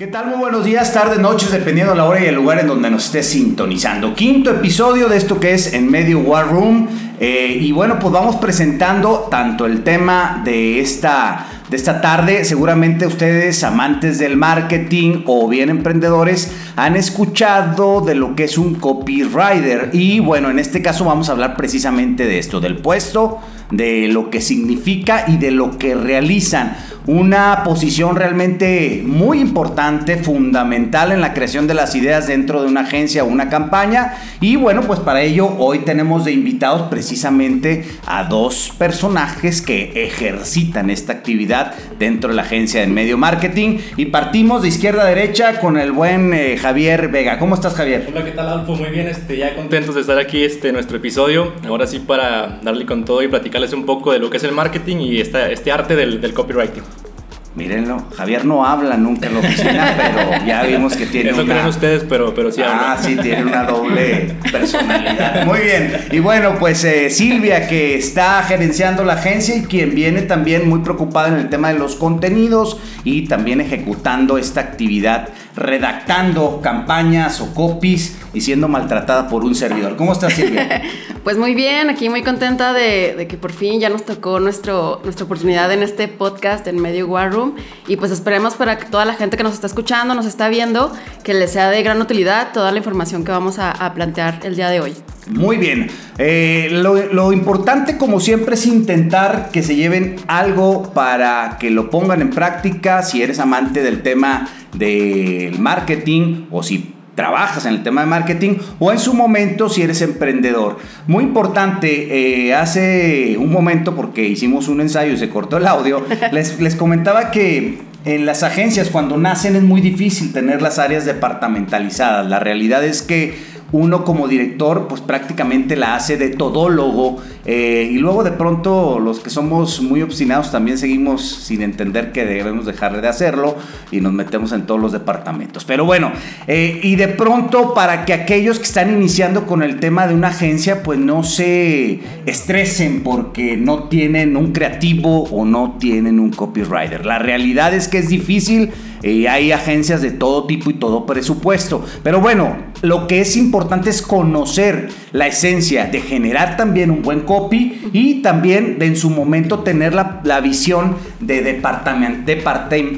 ¿Qué tal? Muy buenos días, tardes, noches, dependiendo de la hora y el lugar en donde nos estés sintonizando. Quinto episodio de esto que es En Medio War Room. Eh, y bueno, pues vamos presentando tanto el tema de esta, de esta tarde. Seguramente ustedes, amantes del marketing o bien emprendedores, han escuchado de lo que es un copywriter. Y bueno, en este caso vamos a hablar precisamente de esto, del puesto, de lo que significa y de lo que realizan una posición realmente muy importante, fundamental en la creación de las ideas dentro de una agencia o una campaña. Y bueno, pues para ello hoy tenemos de invitados precisamente a dos personajes que ejercitan esta actividad dentro de la agencia de medio marketing. Y partimos de izquierda a derecha con el buen eh, Javier Vega. ¿Cómo estás, Javier? Hola, ¿qué tal, Alfo? Muy bien, este, ya contentos de estar aquí este en nuestro episodio. Ahora sí para darle con todo y platicarles un poco de lo que es el marketing y este arte del copywriting. Mírenlo, Javier no habla nunca en la oficina, pero ya vimos que tiene Eso una... creen ustedes, pero, pero sí Ah, habla. sí, tiene una doble personalidad. Muy bien. Y bueno, pues eh, Silvia, que está gerenciando la agencia y quien viene también muy preocupada en el tema de los contenidos y también ejecutando esta actividad, redactando campañas o copies y siendo maltratada por un servidor. ¿Cómo estás, Silvia? Pues muy bien, aquí muy contenta de, de que por fin ya nos tocó nuestro, nuestra oportunidad en este podcast en Medio War Room y pues esperemos para que toda la gente que nos está escuchando, nos está viendo, que les sea de gran utilidad toda la información que vamos a, a plantear el día de hoy. Muy bien. Eh, lo, lo importante, como siempre, es intentar que se lleven algo para que lo pongan en práctica. Si eres amante del tema del marketing o si trabajas en el tema de marketing o en su momento si eres emprendedor. Muy importante, eh, hace un momento porque hicimos un ensayo y se cortó el audio, les, les comentaba que en las agencias cuando nacen es muy difícil tener las áreas departamentalizadas. La realidad es que uno como director pues prácticamente la hace de todólogo eh, y luego de pronto los que somos muy obstinados también seguimos sin entender que debemos dejar de hacerlo y nos metemos en todos los departamentos. Pero bueno, eh, y de pronto para que aquellos que están iniciando con el tema de una agencia pues no se estresen porque no tienen un creativo o no tienen un copywriter. La realidad es que es difícil. Eh, hay agencias de todo tipo y todo presupuesto. Pero bueno, lo que es importante es conocer la esencia de generar también un buen copy y también en su momento tener la, la visión de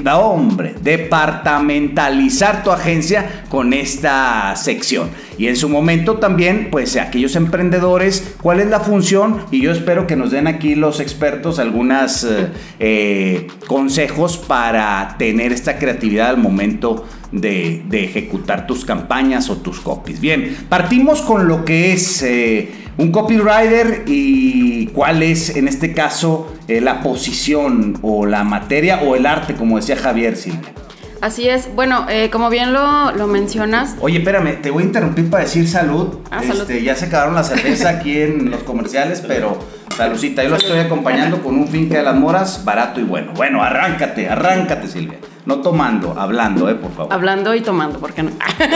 no, hombre, departamentalizar tu agencia con esta sección. Y en su momento también, pues aquellos emprendedores, cuál es la función y yo espero que nos den aquí los expertos algunas eh, eh, consejos para tener esta creatividad al momento de, de ejecutar tus campañas o tus copies. Bien, partimos con lo que es eh, un copywriter y cuál es en este caso eh, la posición o la materia o el arte, como decía Javier Silvia. Así es, bueno, eh, como bien lo, lo mencionas, Oye, espérame, te voy a interrumpir para decir salud. Ah, salud. Este, ya se acabaron la cerveza aquí en los comerciales, pero saludcita, yo lo estoy acompañando con un finca de las moras, barato y bueno. Bueno, arráncate, arráncate, Silvia. No tomando, hablando, eh, por favor. hablando y tomando, ¿por qué no?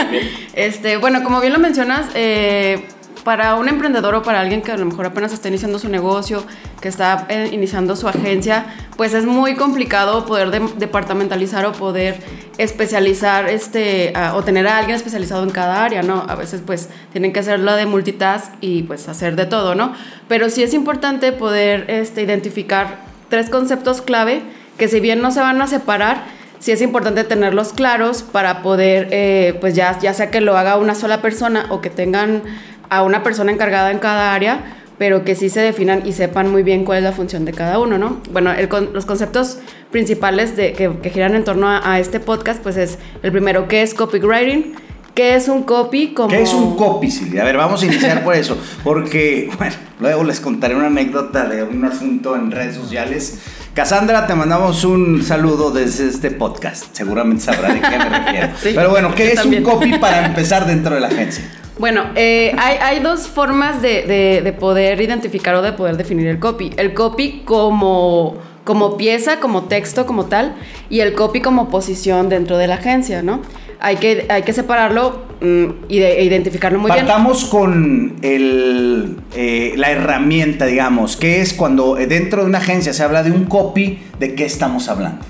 este, bueno, como bien lo mencionas, eh, para un emprendedor o para alguien que a lo mejor apenas está iniciando su negocio, que está eh, iniciando su agencia, pues es muy complicado poder de- departamentalizar o poder especializar este, o tener a alguien especializado en cada área, ¿no? A veces pues tienen que hacerlo de multitask y pues hacer de todo, ¿no? Pero sí es importante poder este, identificar tres conceptos clave que si bien no se van a separar, sí es importante tenerlos claros para poder, eh, pues ya, ya sea que lo haga una sola persona o que tengan a una persona encargada en cada área, pero que sí se definan y sepan muy bien cuál es la función de cada uno, ¿no? Bueno, el los conceptos principales de, que, que giran en torno a, a este podcast, pues es el primero, ¿qué es copywriting? ¿Qué es un copy? Como... ¿Qué es un copy, Silvia? A ver, vamos a iniciar por eso. Porque, bueno, luego les contaré una anécdota de un asunto en redes sociales. Cassandra, te mandamos un saludo desde este podcast. Seguramente sabrá de qué me refiero. Sí, Pero bueno, ¿qué es también. un copy para empezar dentro de la agencia? Bueno, eh, hay, dos formas de, de- de poder identificar o de poder definir el copy. El copy como, como pieza, como texto, como tal, y el copy como posición dentro de la agencia, ¿no? Hay que, hay que separarlo mm, y e identificarlo muy bien. Partamos con el, eh, la herramienta, digamos, que es cuando dentro de una agencia se habla de un copy, ¿de qué estamos hablando?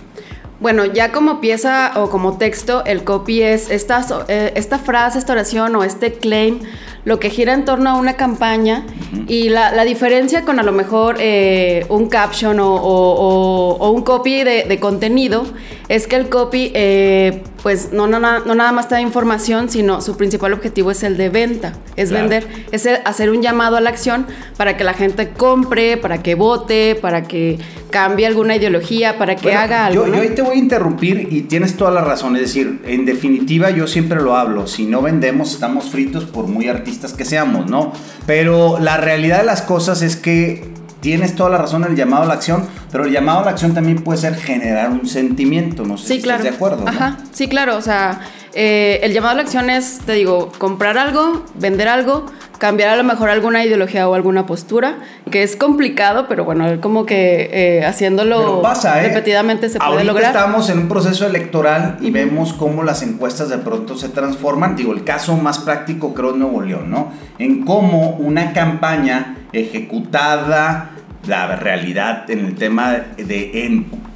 Bueno, ya como pieza o como texto, el copy es esta, eh, esta frase, esta oración o este claim, lo que gira en torno a una campaña y la, diferencia con a lo mejor eh, un caption o, un copy de, contenido es que el copy eh, pues no, no, no, nada más te da información, sino su principal objetivo es el de venta, es vender, es hacer un llamado a la acción para que la gente compre, para que vote, para que cambie alguna ideología, para que haga algo. Yo, yo ahí te voy a interrumpir y tienes toda la razón, es decir, en definitiva yo siempre lo hablo, si no vendemos estamos fritos por muy artistas que seamos, ¿no? Pero la realidad de las cosas es que tienes toda la razón en el llamado a la acción, pero el llamado a la acción también puede ser generar un sentimiento, no sé sí, si claro. estás de acuerdo. Ajá, sí, claro, o sea, eh, el llamado a la acción es, te digo, comprar algo, vender algo, cambiar a lo mejor alguna ideología o alguna postura, que es complicado, pero bueno, como que eh, haciéndolo pasa, ¿eh? repetidamente se puede lograr. Estamos en un proceso electoral y vemos cómo las encuestas de pronto se transforman. Digo, el caso más práctico creo es Nuevo León, ¿no? En cómo una campaña ejecutada, la realidad en el tema de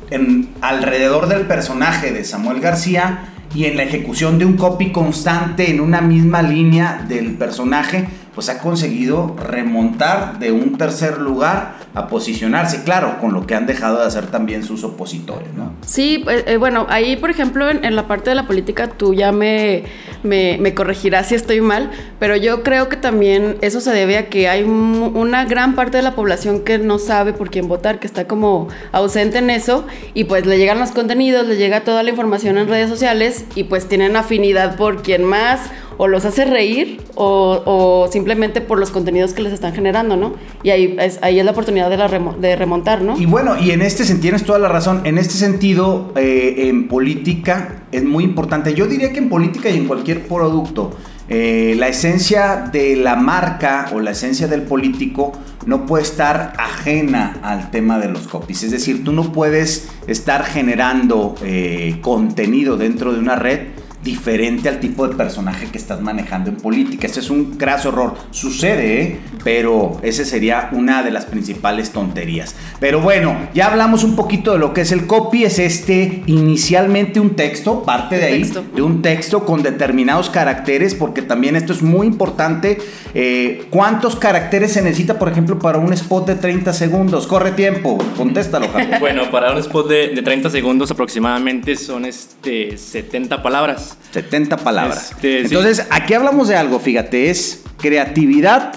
en, alrededor del personaje de Samuel García y en la ejecución de un copy constante en una misma línea del personaje, pues ha conseguido remontar de un tercer lugar a posicionarse, claro, con lo que han dejado de hacer también sus opositores, ¿no? Sí, pues, eh, bueno, ahí por ejemplo en, la parte de la política tú ya me, me, corregirás si estoy mal, pero yo creo que también eso se debe a que hay una gran parte de la población que no sabe por quién votar, que está como ausente en eso y pues le llegan los contenidos, le llega toda la información en redes sociales y pues tienen afinidad por quien más o los hace reír o, simplemente por los contenidos que les están generando, ¿no? Y ahí es, ahí es la oportunidad de, remontar, ¿no? Y bueno, y en este sentido, tienes toda la razón, en este sentido, eh, en política es muy importante, yo diría que en política y en cualquier producto, eh, la esencia de la marca o la esencia del político no puede estar ajena al tema de los copies. Es decir, tú no puedes estar generando eh, contenido dentro de una red diferente al tipo de personaje que estás manejando en política. Este es un graso error. Sucede, ¿eh? pero ese sería una de las principales tonterías. Pero bueno, ya hablamos un poquito de lo que es el copy. Es este inicialmente un texto, parte de ahí, de un texto con determinados caracteres, porque también esto es muy importante. Eh, ¿Cuántos caracteres se necesita, por ejemplo, para un spot de 30 segundos? Corre tiempo, contéstalo, Javier. Bueno, para un spot de, de 30 segundos aproximadamente son este, 70 palabras. 70 palabras. Este, Entonces, aquí hablamos de algo, fíjate, es creatividad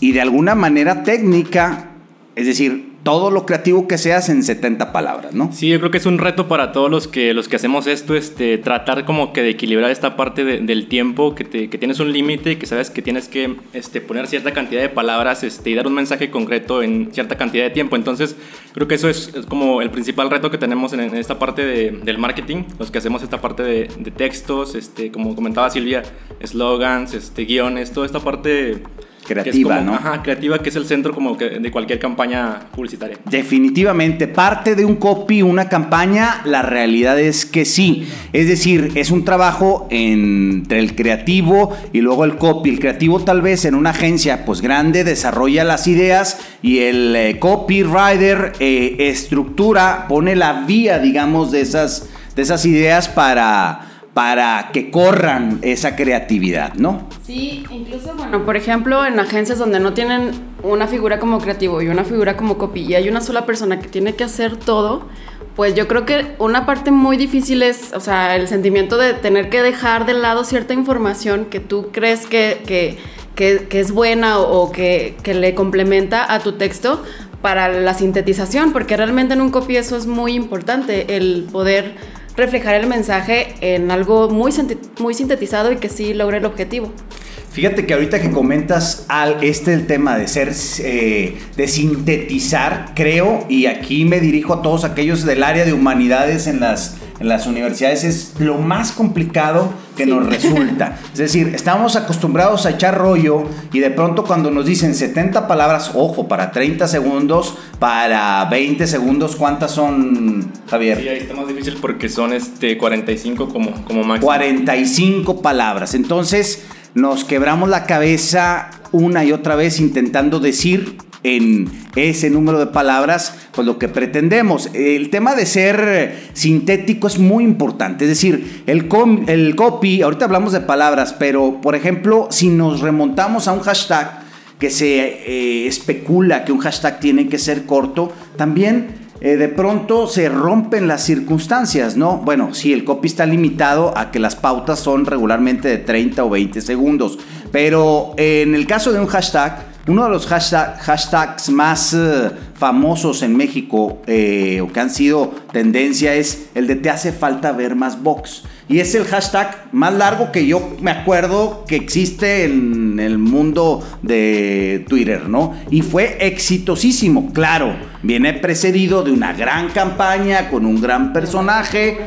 y de alguna manera técnica, es decir, todo lo creativo que seas en 70 palabras, ¿no? Sí, yo creo que es un reto para todos los que, los que hacemos esto, este, tratar como que de equilibrar esta parte del tiempo, que, tienes un límite, que sabes que tienes que este, poner cierta cantidad de palabras este, y dar un mensaje concreto en cierta cantidad de tiempo. Entonces, creo que eso es, como el principal reto que tenemos en, esta parte del marketing, los que hacemos esta parte de, textos, este, como comentaba Silvia, slogans, este, guiones, toda esta parte creativa, ¿no? Ajá, creativa, que es el centro como que de cualquier campaña publicitaria. Definitivamente, parte de un copy, una campaña, la realidad es que sí. Es decir, es un trabajo entre el creativo y luego el copy. El creativo tal vez en una agencia pues grande desarrolla las ideas y el eh, copywriter eh, estructura, pone la vía, digamos, de esas, de esas ideas para para que corran esa creatividad, ¿no? Sí, incluso, bueno, por ejemplo, en agencias donde no tienen una figura como creativo y una figura como copy y hay una sola persona que tiene que hacer todo, pues yo creo que una parte muy difícil es, o sea, el sentimiento de tener que dejar de lado cierta información que tú crees que, es buena o, que, que le complementa a tu texto para la sintetización, porque realmente en un copy eso es muy importante, el poder reflejar el mensaje en algo muy, muy sintetizado y que sí logre el objetivo. Fíjate que ahorita que comentas al este el tema de ser eh, de sintetizar, creo, y aquí me dirijo a todos aquellos del área de humanidades en las en las universidades es lo más complicado que nos resulta. Es decir, estamos acostumbrados a echar rollo y de pronto cuando nos dicen 70 palabras, ojo, para 30 segundos, para 20 segundos, ¿cuántas son, Javier? Sí, ahí está más difícil porque son este 45 como, como máximo. 45 palabras. Entonces nos quebramos la cabeza una y otra vez intentando decir en ese número de palabras, pues lo que pretendemos. El tema de ser sintético es muy importante, es decir, el, el copy, ahorita hablamos de palabras, pero por ejemplo, si nos remontamos a un hashtag que se eh, especula que un hashtag tiene que ser corto, también eh, de pronto se rompen las circunstancias, ¿no? Bueno, sí, el copy está limitado a que las pautas son regularmente de 30 o 20 segundos, pero en el caso de un hashtag, uno de los hashtags más eh, famosos en México eh, o que han sido tendencia es el de te hace falta ver más box. Y es el hashtag más largo que yo me acuerdo que existe en el mundo de Twitter, ¿no? Y fue exitosísimo, claro. Viene precedido de una gran campaña con un gran personaje.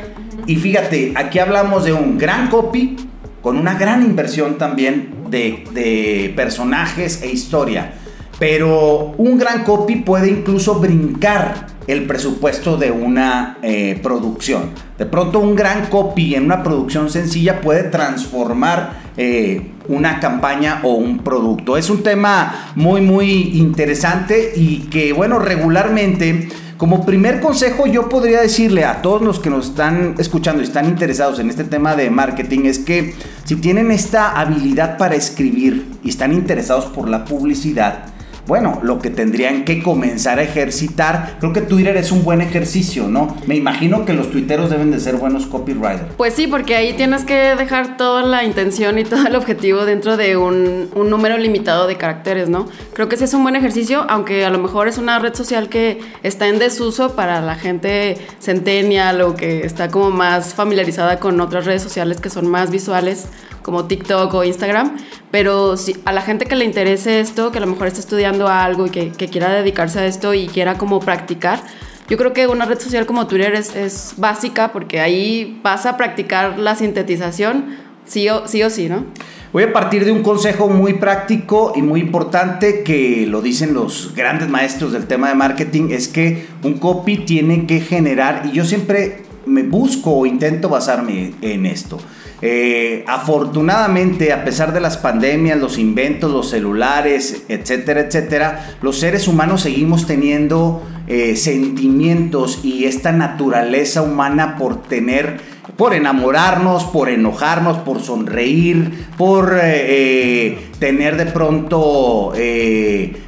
Y fíjate, aquí hablamos de un gran copy con una gran inversión también de, personajes e historia. Pero un gran copy puede incluso brincar el presupuesto de una eh, producción. De pronto un gran copy en una producción sencilla puede transformar eh, una campaña o un producto. Es un tema muy muy interesante y que bueno, regularmente como primer consejo yo podría decirle a todos los que nos están escuchando y están interesados en este tema de marketing es que si tienen esta habilidad para escribir y están interesados por la publicidad, bueno, lo que tendrían que comenzar a ejercitar, creo que Twitter es un buen ejercicio, ¿no? Me imagino que los tuiteros deben de ser buenos copywriters. Pues sí, porque ahí tienes que dejar toda la intención y todo el objetivo dentro de un, número limitado de caracteres, ¿no? Creo que ese es un buen ejercicio, aunque a lo mejor es una red social que está en desuso para la gente centennial o que está como más familiarizada con otras redes sociales que son más visuales como TikTok o Instagram, pero si a la gente que le interese esto, que a lo mejor está estudiando algo y que, quiera dedicarse a esto y quiera como practicar, yo creo que una red social como Twitter es, básica porque ahí vas a practicar la sintetización sí o, sí o sí, ¿no? Voy a partir de un consejo muy práctico y muy importante que lo dicen los grandes maestros del tema de marketing, es que un copy tiene que generar, y yo siempre me busco o intento basarme en esto, eh, afortunadamente, a pesar de las pandemias, los inventos, los celulares, etcétera, etcétera, los seres humanos seguimos teniendo eh, sentimientos y esta naturaleza humana por tener, por enamorarnos, por enojarnos, por sonreír, por eh, tener de pronto,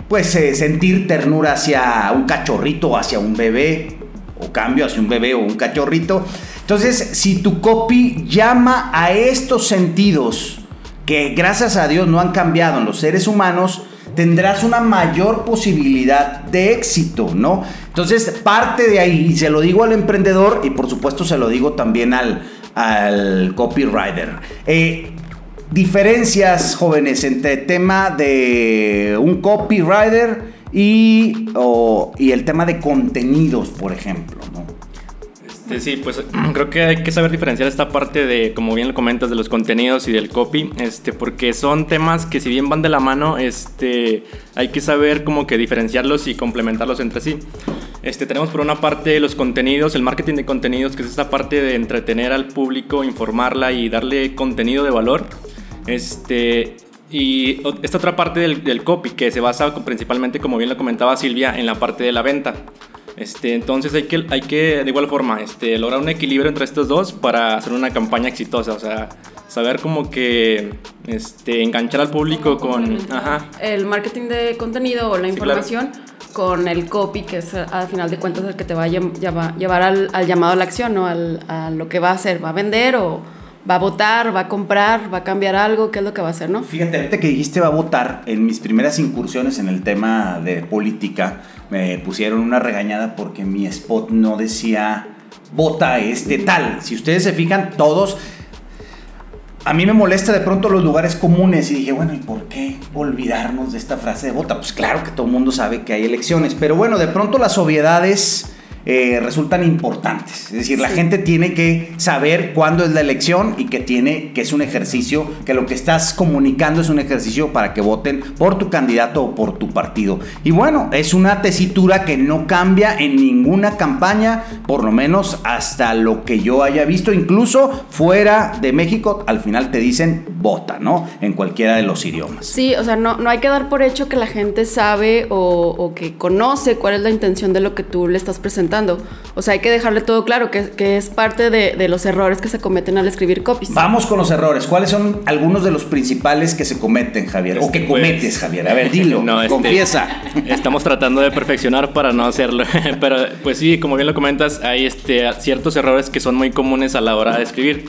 pues sentir ternura hacia un cachorrito hacia un bebé, o cambio hacia un bebé o un cachorrito. Entonces, si tu copy llama a estos sentidos, que gracias a Dios no han cambiado en los seres humanos, tendrás una mayor posibilidad de éxito, ¿no? Entonces, parte de ahí, y se lo digo al emprendedor y por supuesto se lo digo también al, al copywriter. Eh, diferencias, jóvenes, entre el tema de un copywriter y, y el tema de contenidos, por ejemplo, ¿no? Este, sí, pues creo que hay que saber diferenciar esta parte de, como bien lo comentas, de los contenidos y del copy, este, porque son temas que si bien van de la mano, este, hay que saber como que diferenciarlos y complementarlos entre sí. Este, tenemos por una parte los contenidos, el marketing de contenidos, que es esta parte de entretener al público, informarla y darle contenido de valor. Este, y esta otra parte del, del copy, que se basa principalmente, como bien lo comentaba Silvia, en la parte de la venta. Este, entonces hay que, hay que, de igual forma, este, lograr un equilibrio entre estos dos para hacer una campaña exitosa. O sea, saber como que este, enganchar al público con... El marketing de contenido o la información. con el copy, que es al final de cuentas el que te va a llevar al, llamado a la acción, ¿no? Al, a lo que va a hacer, va a vender o va a votar, va a comprar, va a cambiar algo, qué es lo que va a hacer, ¿no? Fíjate, ahorita que dijiste va a votar, en mis primeras incursiones en el tema de política, me pusieron una regañada porque mi spot no decía vota este tal. Si ustedes se fijan, todos... A mí me molesta de pronto los lugares comunes y dije, bueno, ¿y por qué olvidarnos de esta frase de vota? Pues claro que todo el mundo sabe que hay elecciones, pero bueno, de pronto las obviedades eh, resultan importantes. Es decir, la gente tiene que saber cuándo es la elección y que tiene que es un ejercicio, que lo que estás comunicando es un ejercicio para que voten por tu candidato o por tu partido. Y bueno, es una tesitura que no cambia en ninguna campaña, por lo menos hasta lo que yo haya visto, incluso fuera de México, al final te dicen bota, ¿no? En cualquiera de los idiomas. Sí, o sea, no, no hay que dar por hecho que la gente sabe o, que conoce cuál es la intención de lo que tú le estás presentando. O sea, hay que dejarle todo claro, que, que es parte de, de, los errores que se cometen al escribir copies. Vamos con los errores. ¿Cuáles son algunos de los principales que se cometen, Javier? o que pues, cometes, Javier. A ver, dilo, no, este, confiesa. Estamos tratando de perfeccionar para no hacerlo. Pero, pues sí, como bien lo comentas, hay este, ciertos errores que son muy comunes a la hora de escribir.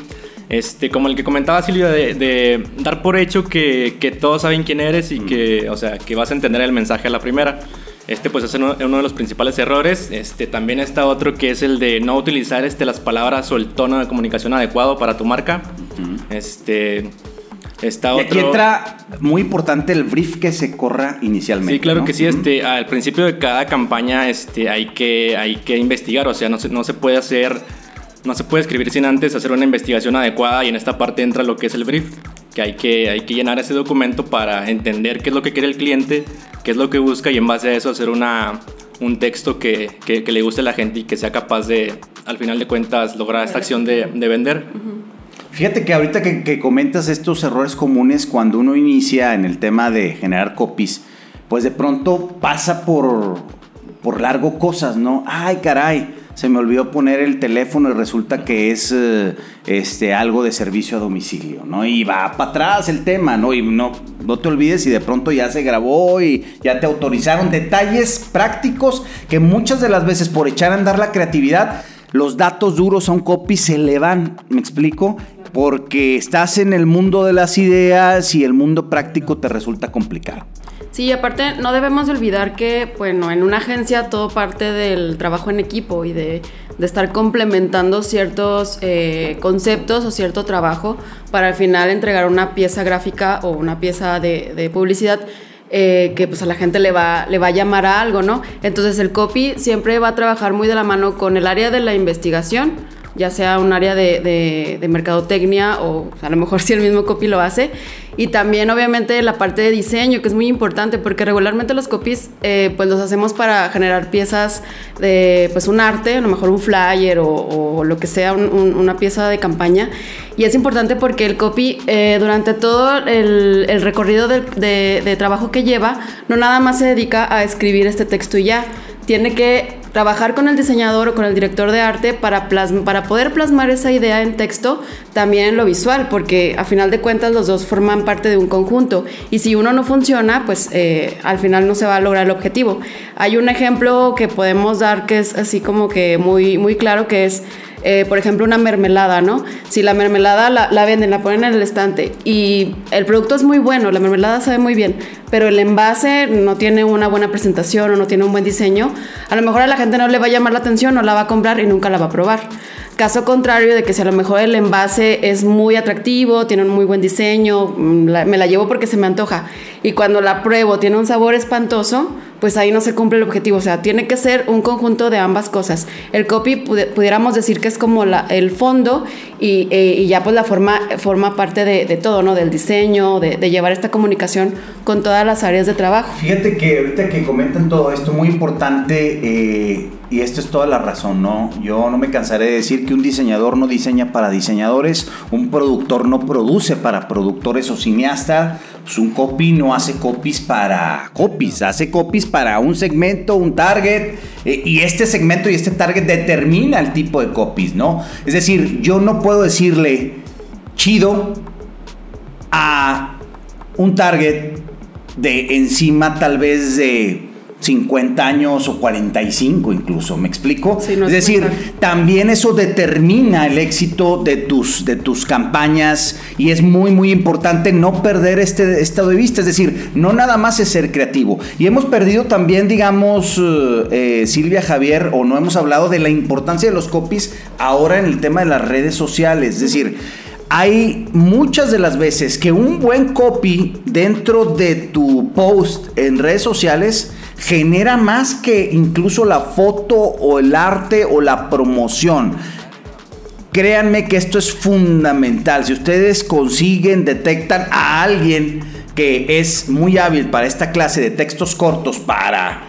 Este, como el que comentaba Silvia, de, dar por hecho que, que, todos saben quién eres y que, o sea, que vas a entender el mensaje a la primera. Este, pues es uno, de los principales errores. Este, también está otro que es el de no utilizar este, las palabras o el tono de comunicación adecuado para tu marca. Este, está y aquí entra muy importante el brief que se corra inicialmente. Sí, claro que sí. Este, al principio de cada campaña este, hay, que, hay que investigar, o sea, no se, no se puede hacer no se puede escribir sin antes hacer una investigación adecuada y en esta parte entra lo que es el brief, que hay que, hay que llenar ese documento para entender qué es lo que quiere el cliente, qué es lo que busca y en base a eso hacer una, un texto que, que, le guste a la gente y que sea capaz de, al final de cuentas, lograr esta acción de, de vender. Fíjate que ahorita que, que, comentas estos errores comunes cuando uno inicia en el tema de generar copies, pues de pronto pasa por, por largo cosas, ¿no? Ay, caray se me olvidó poner el teléfono y resulta que es eh, este, algo de servicio a domicilio, ¿no? Y va para atrás el tema, ¿no? Y no, no te olvides y de pronto ya se grabó y ya te autorizaron detalles prácticos que muchas de las veces por echar a andar la creatividad, los datos duros a un copy se le van, ¿me explico? Porque estás en el mundo de las ideas y el mundo práctico te resulta complicado. Sí, aparte no debemos olvidar que, bueno, en una agencia todo parte del trabajo en equipo y de, estar complementando ciertos eh, conceptos o cierto trabajo para al final entregar una pieza gráfica o una pieza de, publicidad eh, que pues a la gente le va, le va a llamar a algo, ¿no? Entonces el copy siempre va a trabajar muy de la mano con el área de la investigación, ya sea un área de, de, mercadotecnia o a lo mejor si el mismo copy lo hace. Y también obviamente la parte de diseño, que es muy importante porque regularmente los copies eh, pues los hacemos para generar piezas de pues un arte, a lo mejor un flyer o, lo que sea, una pieza de campaña. Y es importante porque el copy eh, durante todo el, el recorrido de, de, de trabajo que lleva, no nada más se dedica a escribir este texto y ya, tiene que trabajar con el diseñador o con el director de arte para, para poder plasmar esa idea en texto, también en lo visual, porque a final de cuentas los dos forman parte de un conjunto. Y si uno no funciona, pues eh, al final no se va a lograr el objetivo. Hay un ejemplo que podemos dar que es así como que muy, muy claro, que es eh, por ejemplo, una mermelada, ¿no? Si la mermelada la, venden, la ponen en el estante y el producto es muy bueno, la mermelada sabe muy bien, pero el envase no tiene una buena presentación o no tiene un buen diseño, a lo mejor a la gente no le va a llamar la atención, no la va a comprar y nunca la va a probar. Caso contrario de que si a lo mejor el envase es muy atractivo, tiene un muy buen diseño, mm, me la llevo porque se me antoja, y cuando la pruebo tiene un sabor espantoso, pues ahí no se cumple el objetivo. O sea, tiene que ser un conjunto de ambas cosas. El copy pudiéramos decir que es como la, el fondo y, eh, ya pues la forma, forma parte de, todo, ¿no? Del diseño, de, llevar esta comunicación con todas las áreas de trabajo. Fíjate que ahorita que comentan todo esto, muy importante, eh, y esto es toda la razón, ¿no? Yo no me cansaré de decir que un diseñador no diseña para diseñadores, un productor no produce para productores o cineastas, pues un copy no hace copies para copies, hace copies para un segmento, un target, eh, y este segmento y este target determina el tipo de copies, ¿no? Es decir, yo no puedo decirle chido a un target de encima tal vez de 50 años o 45 incluso, ¿me explico? es decir, también eso determina el éxito de tus, de tus campañas y es muy, muy importante no perder este estado de vista, es decir, no nada más es ser creativo. Y hemos perdido también, digamos, eh, Silvia Javier, o no hemos hablado de la importancia de los copies ahora en el tema de las redes sociales, es decir, hay muchas de las veces que un buen copy dentro de tu post en redes sociales genera más que incluso la foto o el arte o la promoción. Créanme que esto es fundamental. Si ustedes consiguen, detectan a alguien que es muy hábil para esta clase de textos cortos para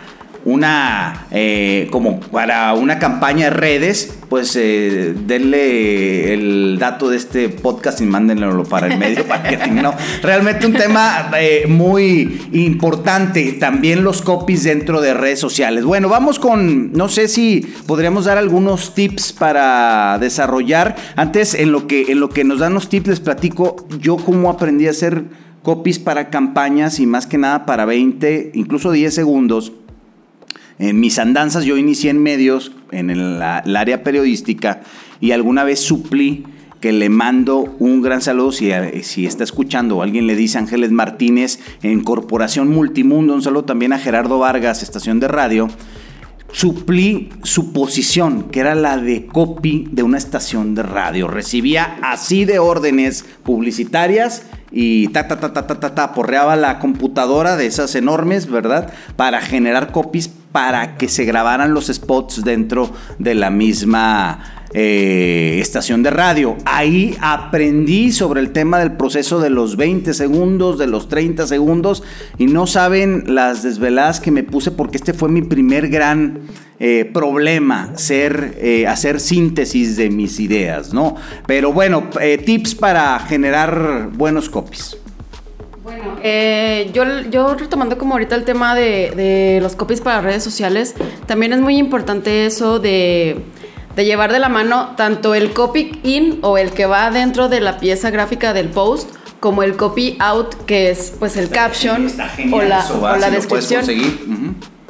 una, eh, como para una campaña de redes, pues eh, denle el dato de este podcast y mándenlo para el medio marketing. No, realmente un tema eh, muy importante. También los copies dentro de redes sociales. Bueno, vamos con, no sé si podríamos dar algunos tips para desarrollar. Antes, en lo que, en lo que nos dan los tips, les platico yo cómo aprendí a hacer copies para campañas y más que nada para 20, incluso 10 segundos. En mis andanzas yo inicié en medios, en el, área periodística, y alguna vez suplí que le mando un gran saludo si, eh, si está escuchando alguien le dice Ángeles Martínez en Corporación Multimundo, un saludo también a Gerardo Vargas, estación de radio, suplí su posición, que era la de copy de una estación de radio. Recibía así de órdenes publicitarias y ta, ta, ta, ta, ta, ta, ta, porreaba la computadora de esas enormes, ¿verdad? Para generar copies para que se grabaran los spots dentro de la misma eh, estación de radio. Ahí aprendí sobre el tema del proceso de los 20 segundos, de los 30 segundos, y no saben las desveladas que me puse porque este fue mi primer gran eh, problema, ser, eh, hacer síntesis de mis ideas, ¿no? Pero bueno, tips para generar buenos copies. Bueno, yo, yo retomando como ahorita el tema de, de los copies para redes sociales, también es muy importante eso de de llevar de la mano tanto el copy in o el que va dentro de la pieza gráfica del post como el copy out que es pues el caption o la, o la descripción.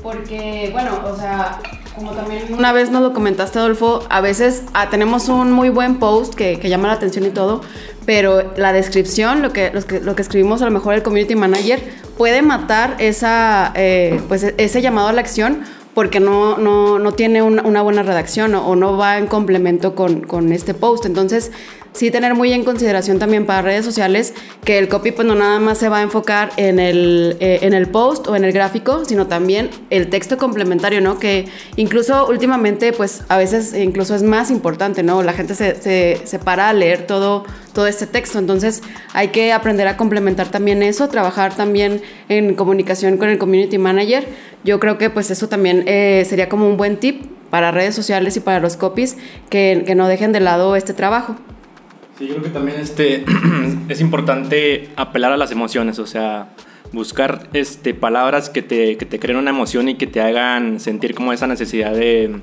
Porque bueno, o sea, como también una vez nos lo comentaste Adolfo, a veces ah, tenemos un muy buen post que, que, llama la atención y todo, pero la descripción, lo que, lo que, lo que escribimos a lo mejor el community manager puede matar esa, eh, pues ese llamado a la acción porque no, no, no tiene una, buena redacción o, no va en complemento con, con, este post. Entonces, sí tener muy en consideración también para redes sociales que el copy pues no nada más se va a enfocar en el, eh, en el post o en el gráfico, sino también el texto complementario, ¿no? Que incluso últimamente pues a veces incluso es más importante, ¿no? La gente se, se, se para a leer todo, todo este texto, entonces hay que aprender a complementar también eso, trabajar también en comunicación con el community manager yo creo que pues eso también eh, sería como un buen tip para redes sociales y para los copies que, que no dejen de lado este trabajo. Sí, yo creo que también este, es importante apelar a las emociones, o sea, buscar este, palabras que te, que te creen una emoción y que te hagan sentir como esa necesidad de,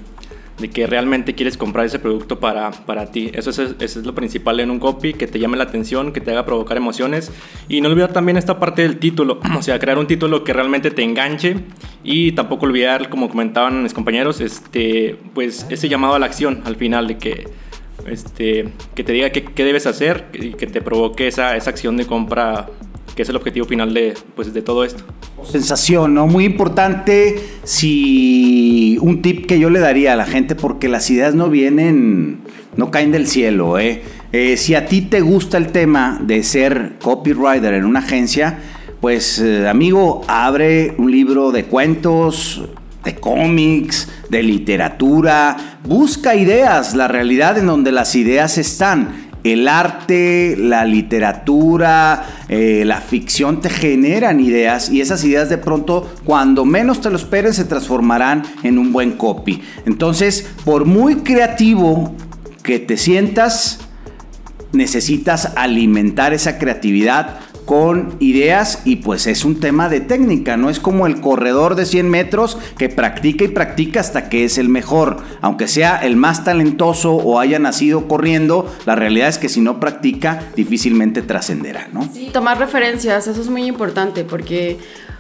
de que realmente quieres comprar ese producto para, para ti. Eso es, eso es, lo principal en un copy, que te llame la atención, que te haga provocar emociones. Y no olvidar también esta parte del título, o sea, crear un título que realmente te enganche y tampoco olvidar, como comentaban mis compañeros, este, pues ese llamado a la acción al final de que... Este, que te diga qué, debes hacer y que te provoque esa, esa acción de compra que es el objetivo final de, pues, de todo esto. Sensación, ¿no? Muy importante si un tip que yo le daría a la gente, porque las ideas no vienen, no caen del cielo, ¿eh? eh si a ti te gusta el tema de ser copywriter en una agencia, pues eh, amigo, abre un libro de cuentos, de cómics, de literatura, busca ideas, la realidad en donde las ideas están el arte, la literatura, eh, la ficción te generan ideas y esas ideas de pronto, cuando menos te lo esperes, se transformarán en un buen copy. Entonces, por muy creativo que te sientas, necesitas alimentar esa creatividad con ideas y pues es un tema de técnica, no es como el corredor de 100 metros que practica y practica hasta que es el mejor, aunque sea el más talentoso o haya nacido corriendo, la realidad es que si no practica difícilmente trascenderá, ¿no? Sí, tomar referencias, eso es muy importante porque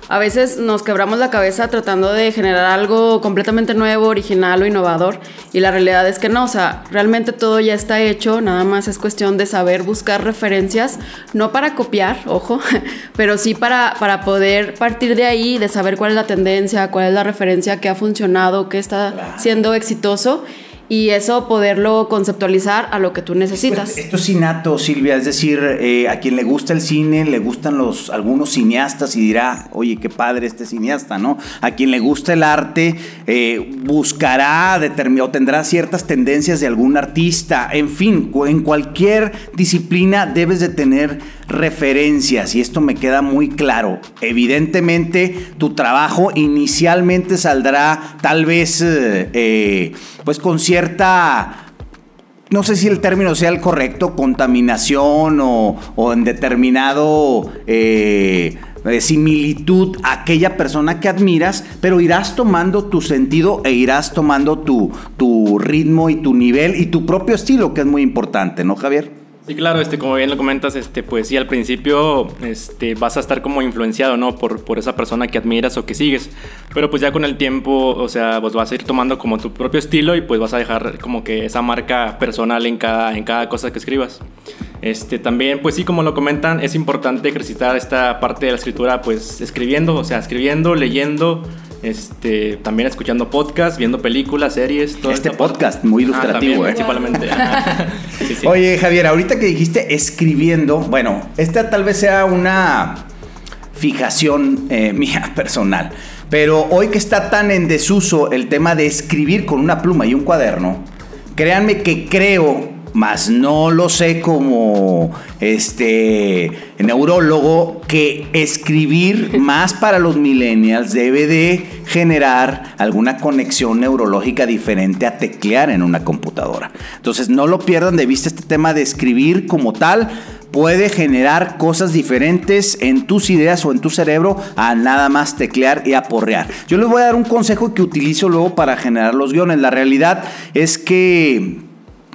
a veces nos quebramos la cabeza tratando de generar algo completamente nuevo, original o innovador y la realidad es que no, o sea, realmente todo ya está hecho, nada más es cuestión de saber buscar referencias, no para copiar, ojo, pero sí para, para poder partir de ahí, de saber cuál es la tendencia, cuál es la referencia que ha funcionado, que está siendo exitoso y eso poderlo conceptualizar a lo que tú necesitas. Esto es innato, Silvia, es decir, eh, a quien le gusta el cine, le gustan los algunos cineastas y dirá, oye, qué padre este cineasta, ¿no? A quien le gusta el arte, eh, buscará o tendrá ciertas tendencias de algún artista, en fin, en cualquier disciplina debes de tener referencias y esto me queda muy claro. Evidentemente, tu trabajo inicialmente saldrá tal vez, eh, pues con cierta no sé si el término sea el correcto, contaminación o, en determinado eh, eh, similitud a aquella persona que admiras, pero irás tomando tu sentido e irás tomando tu ritmo y tu nivel y tu propio estilo, que es muy importante, ¿no, Javier? Sí, claro, este, como bien lo comentas, este, pues sí, al principio este, vas a estar como influenciado, ¿no? Por, por esa persona que admiras o que sigues. Pero pues ya con el tiempo, o sea, pues vas a ir tomando como tu propio estilo y pues vas a dejar como que esa marca personal en cada, en cada cosa que escribas. Este, también, pues sí, como lo comentan, es importante ejercitar esta parte de la escritura, pues escribiendo, o sea, escribiendo, leyendo, este, también escuchando podcast, viendo películas, series. Todo este podcast muy ah, ilustrativo, ¿eh? Principalmente. Oye, Javier, ahorita que dijiste escribiendo, bueno, esta tal vez sea una fijación eh, mía personal, pero hoy que está tan en desuso el tema de escribir con una pluma y un cuaderno, créanme que creo más no lo sé como este neurólogo que escribir más para los millennials debe de generar alguna conexión neurológica diferente a teclear en una computadora. Entonces no lo pierdan de vista este tema de escribir como tal puede generar cosas diferentes en tus ideas o en tu cerebro a nada más teclear y aporrear. Yo les voy a dar un consejo que utilizo luego para generar los guiones. La realidad es que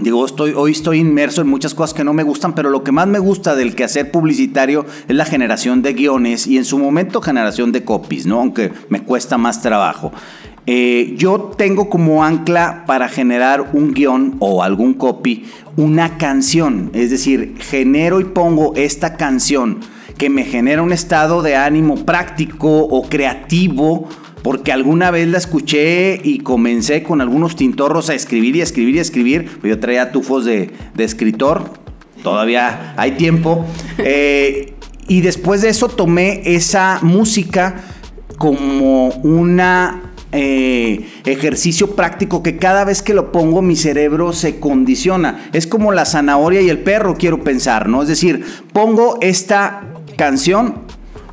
Digo, estoy, hoy estoy inmerso en muchas cosas que no me gustan, pero lo que más me gusta del quehacer publicitario es la generación de guiones y en su momento generación de copies, ¿no? Aunque me cuesta más trabajo. Eh, yo tengo como ancla para generar un guion o algún copy una canción, es decir, genero y pongo esta canción que me genera un estado de ánimo práctico o creativo porque alguna vez la escuché y comencé con algunos tintorros a escribir y escribir y escribir. Yo traía tufos de, escritor, todavía hay tiempo. Eh, y después de eso tomé esa música como una eh, ejercicio práctico que cada vez que lo pongo mi cerebro se condiciona. Es como la zanahoria y el perro, quiero pensar, ¿no? Es decir, pongo esta canción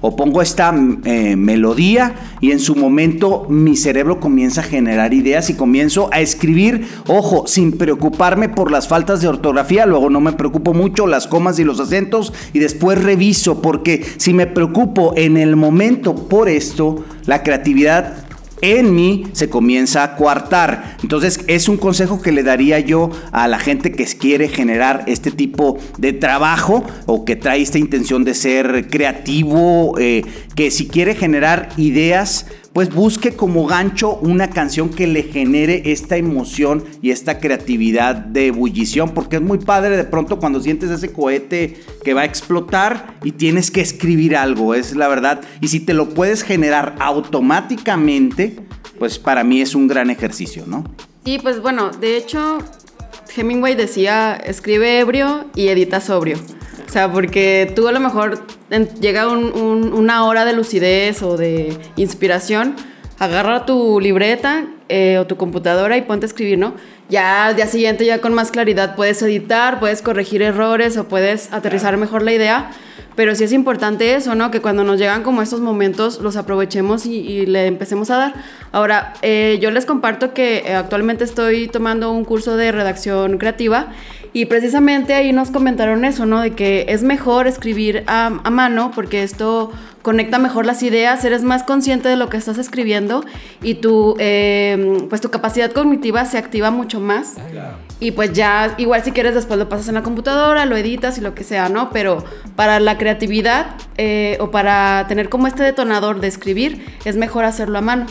o pongo esta eh, melodía y en su momento mi cerebro comienza a generar ideas y comienzo a escribir, ojo, sin preocuparme por las faltas de ortografía, luego no me preocupo mucho las comas y los acentos y después reviso porque si me preocupo en el momento por esto, la creatividad en mí se comienza a coartar. Entonces es un consejo que le daría yo a la gente que quiere generar este tipo de trabajo o que trae esta intención de ser creativo, eh, que si quiere generar ideas, pues busque como gancho una canción que le genere esta emoción y esta creatividad de ebullición, porque es muy padre de pronto cuando sientes ese cohete que va a explotar y tienes que escribir algo, es la verdad. Y si te lo puedes generar automáticamente, pues para mí es un gran ejercicio, ¿no? Sí, pues bueno, de hecho, Hemingway decía, escribe ebrio y edita sobrio. O sea, porque tú a lo mejor llega una hora de lucidez o de inspiración, agarra tu libreta eh, o tu computadora y ponte a escribir, ¿no? Ya al día siguiente, ya con más claridad, puedes editar, puedes corregir errores o puedes aterrizar mejor la idea. Pero sí es importante eso, ¿no? Que cuando nos llegan como estos momentos los aprovechemos y, le empecemos a dar. Ahora, eh, yo les comparto que eh, actualmente estoy tomando un curso de redacción creativa y precisamente ahí nos comentaron eso, ¿no? De que es mejor escribir a, mano porque esto conecta mejor las ideas, eres más consciente de lo que estás escribiendo y tu, em, pues tu capacidad cognitiva se activa mucho más. Y pues ya, igual si quieres después lo pasas en la computadora, lo editas y lo que sea, ¿no? Pero para la creatividad eh, o para tener como este detonador de escribir, es mejor hacerlo a mano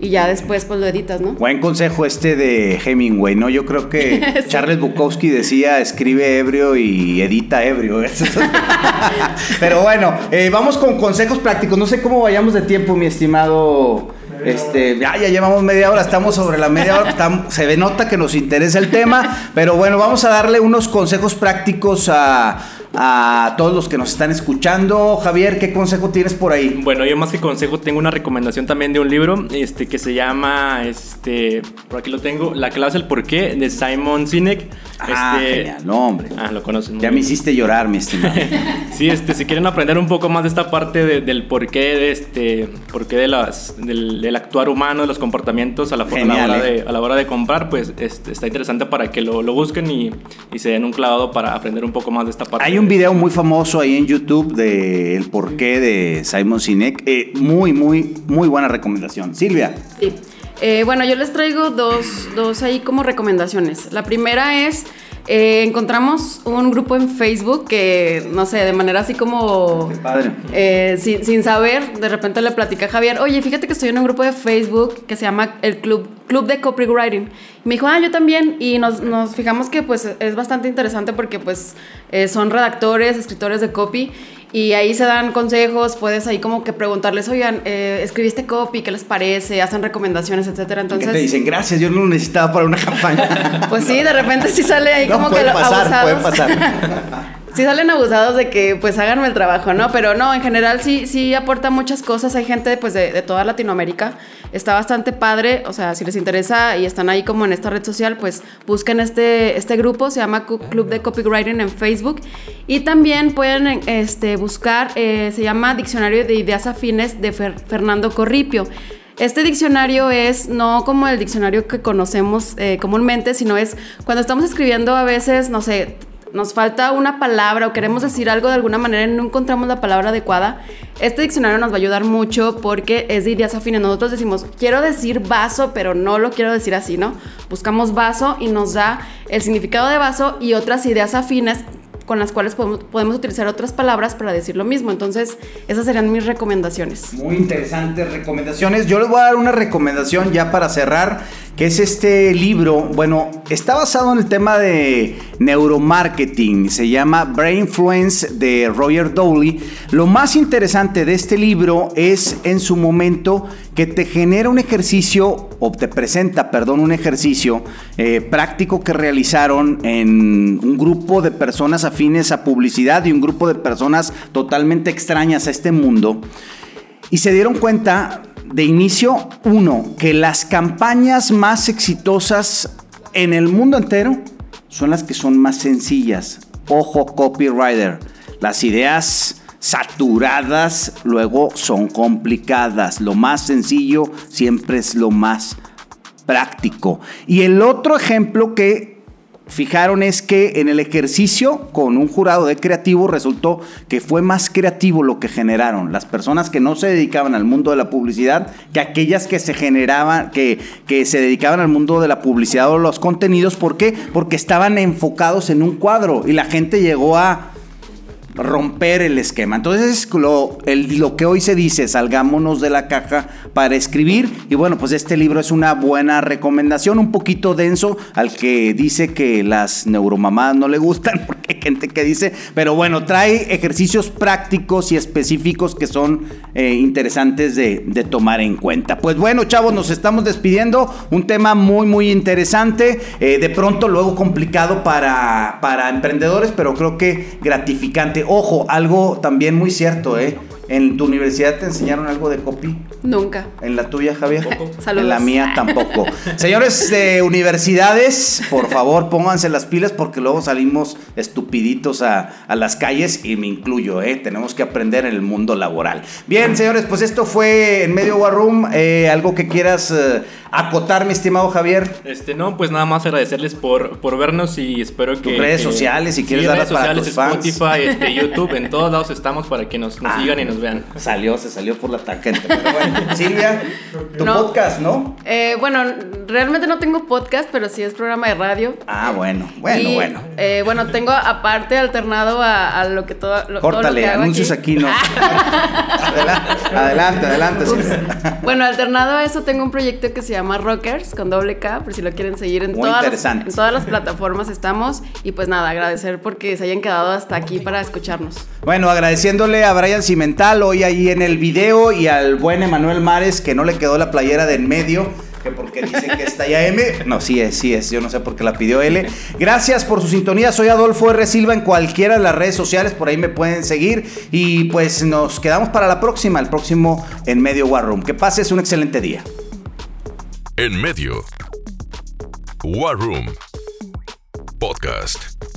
y ya después pues lo editas, ¿no? Buen consejo este de Hemingway, ¿no? Yo creo que Charles Bukowski decía escribe ebrio y edita ebrio. Pero bueno, eh, vamos con consejos prácticos. No sé cómo vayamos de tiempo, mi estimado. Este, ya, ya llevamos media hora, estamos sobre la media hora, se nota que nos interesa el tema, pero bueno, vamos a darle unos consejos prácticos a, a todos los que nos están escuchando. Javier, ¿qué consejo tienes por ahí? Bueno, yo más que consejo tengo una recomendación también de un libro este, que se llama, este, por aquí lo tengo, La clase del porqué de Simon Sinek. Ah, este, genial, no, hombre. Ah, lo conocen. muy Ya me hiciste llorar, mi estimado. Sí, este, si quieren aprender un poco más de esta parte de- del porqué de este, porqué de las, del, del actuar humano, de los comportamientos a la, a la Genial, hora, eh. de, a la hora de comprar, pues este, está interesante para que lo, lo busquen y, y se den un clavado para aprender un poco más de esta parte. Hay un video muy famoso ahí en YouTube de el porqué de Simon Sinek. Eh, muy, muy, muy buena recomendación. Silvia. Sí. Eh, bueno, yo les traigo dos, dos ahí como recomendaciones. La primera es, eh, encontramos un grupo en Facebook que, no sé, de manera así como... Padre. eh, sin, sin saber, de repente le platicé a Javier, oye, fíjate que estoy en un grupo de Facebook que se llama el Club, Club de Copywriting. Y me dijo, ah, yo también. Y nos, nos fijamos que pues es bastante interesante porque pues eh, son redactores, escritores de copy. Y ahí se dan consejos, puedes ahí como que preguntarles, oigan, eh, escribiste copy, ¿qué les parece? Hacen recomendaciones, etcétera. ¿Qué Entonces, te dicen? Gracias, yo no lo necesitaba para una campaña. pues sí, de repente sí sale ahí no, como puede que pasar, puede abusados. pasar. Sí salen abusados de que pues háganme el trabajo, ¿no? Pero no, en general sí, sí aporta muchas cosas. Hay gente pues de, toda Latinoamérica. Está bastante padre. O sea, si les interesa y están ahí como en esta red social, pues busquen este, este grupo. Se llama Club de Copywriting en Facebook. Y también pueden este, buscar, eh, se llama Diccionario de Ideas Afines de Fer- Fernando Corripio. Este diccionario es no como el diccionario que conocemos eh, comúnmente, sino es cuando estamos escribiendo a veces, no sé, nos falta una palabra o queremos decir algo de alguna manera y no encontramos la palabra adecuada, este diccionario nos va a ayudar mucho porque es de ideas afines. Nosotros decimos, quiero decir vaso, pero no lo quiero decir así, ¿no? Buscamos vaso y nos da el significado de vaso y otras ideas afines con las cuales podemos, podemos utilizar otras palabras para decir lo mismo. Entonces, esas serían mis recomendaciones. Muy interesantes recomendaciones. Yo les voy a dar una recomendación ya para cerrar, que es este libro. Bueno, está basado en el tema de neuromarketing. Se llama Brain Influence de Roger Dowley. Lo más interesante de este libro es en su momento que te genera un ejercicio, o te presenta, perdón, un ejercicio eh, práctico que realizaron en un grupo de personas afines a publicidad y un grupo de personas totalmente extrañas a este mundo. Y se dieron cuenta de inicio, uno, que las campañas más exitosas en el mundo entero son las que son más sencillas. Ojo, copywriter. Las ideas saturadas luego son complicadas. Lo más sencillo siempre es lo más práctico. Y el otro ejemplo que fijaron es que en el ejercicio con un jurado de creativo resultó que fue más creativo lo que generaron las personas que no se dedicaban al mundo de la publicidad que aquellas que se generaban, que, que se dedicaban al mundo de la publicidad o los contenidos. ¿Por qué? Porque estaban enfocados en un cuadro y la gente llegó a romper el esquema. Entonces, lo, lo que hoy se dice, salgámonos de la caja para escribir. Y bueno, pues este libro es una buena recomendación, un poquito denso al que dice que las neuromamadas no le gustan, porque hay gente que dice, pero bueno, trae ejercicios prácticos y específicos que son eh, interesantes de, de tomar en cuenta. Pues bueno, chavos, nos estamos despidiendo. Un tema muy, muy interesante. eh, de pronto, luego complicado para, para emprendedores, pero creo que gratificante. Ojo, algo también muy cierto, ¿eh? ¿En tu universidad te enseñaron algo de copy? Nunca. ¿En la tuya, Javier? Saludos. En la mía tampoco. Señores de universidades, por favor, pónganse las pilas porque luego salimos estupiditos a, a las calles y me incluyo, ¿eh? Tenemos que aprender en el mundo laboral. Bien, señores, pues esto fue en medio War Room. Eh, algo que quieras eh, acotar, mi estimado Javier. Este, no, pues nada más agradecerles por, por vernos y espero que... redes que- sociales, si sí, quieres redes darlas para sociales, tus fans. Spotify, este, YouTube, en todos lados estamos para que nos, nos Ah. sigan y nos vean. Salió, se salió por la tangente. Pero bueno, Silvia, tu No. podcast, ¿no? Eh, bueno, realmente no tengo podcast, pero sí es programa de radio. Ah, bueno, bueno, Y, bueno. eh, bueno, tengo aparte alternado a, a lo que todo, lo, todo lo Córtale, que anuncios aquí, no. adelante, adelante, adelante. Silvia. Bueno, alternado a eso tengo un proyecto que se llama Rockers con doble K, por si lo quieren seguir en Muy todas, las, interesante. en todas las plataformas estamos. Y pues nada, agradecer porque se hayan quedado hasta aquí para escucharnos. Bueno, agradeciéndole a Brian Cimental hoy ahí en el video y al buen Emanuel Mares que no le quedó la playera de en medio. que porque dice que está ya M. No, sí es, sí es. Yo no sé por qué la pidió L. Gracias por su sintonía. Soy Adolfo R. Silva en cualquiera de las redes sociales. Por ahí me pueden seguir. Y pues nos quedamos para la próxima, el próximo En Medio War Room. Que pases un excelente día. En Medio War Room Podcast.